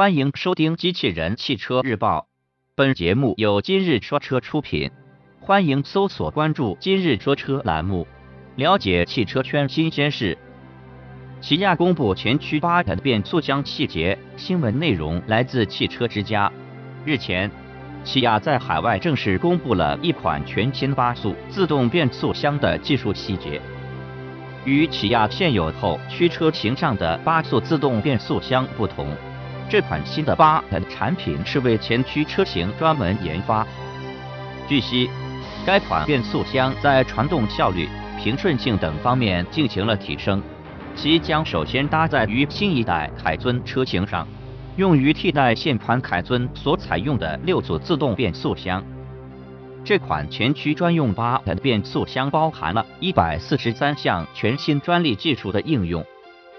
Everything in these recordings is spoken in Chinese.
欢迎收听《机器人汽车日报》，本节目由今日说车出品。欢迎搜索关注“今日说车”栏目，了解汽车圈新鲜事。起亚公布前驱八的变速箱细节，新闻内容来自汽车之家。日前，起亚在海外正式公布了一款全新八速自动变速箱的技术细节。与起亚现有后驱车型上的八速自动变速箱不同，这款新的八的产品是为前驱车型专门研发。据悉，该款变速箱在传动效率、平顺性等方面进行了提升，其将首先搭载于新一代凯尊车型上，用于替代现款凯尊所采用的六速自动变速箱。这款全驱专用八的变速箱包含了一百四十三项全新专利技术的应用，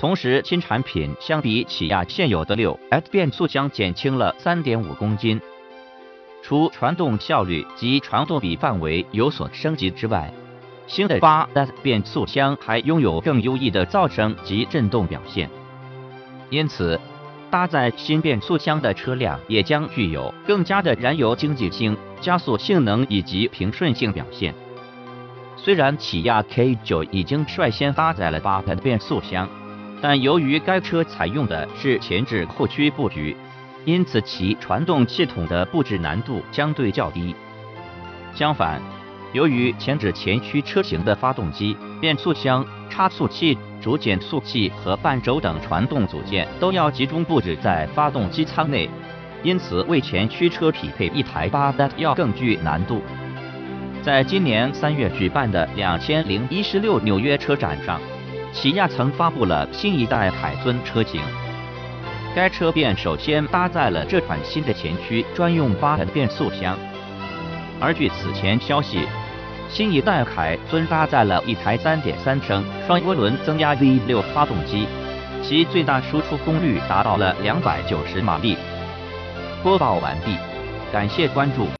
同时新产品相比起亚现有的六 S 变速箱减轻了三点五公斤。除传动效率及传动比范围有所升级之外，新的八 S 变速箱还拥有更优异的噪声及振动表现，因此。搭载新变速箱的车辆也将具有更加的燃油经济性、加速性能以及平顺性表现。虽然起亚 K9 已经率先搭载了八的变速箱，但由于该车采用的是前置后驱布局，因此其传动系统的布置难度相对较低。相反，由于前置前驱车型的发动机、变速箱、差速器。主减速器和半轴等传动组件都要集中布置在发动机舱内，因此为前驱车匹配一台八代要更具难度。在今年三月举办的两千零一十六纽约车展上，起亚曾发布了新一代海尊车型，该车便首先搭载了这款新的前驱专用八的变速箱。而据此前消息。新一代海尊搭载了一台3.3升双涡轮增压 V6 发动机，其最大输出功率达到了290马力。播报完毕，感谢关注。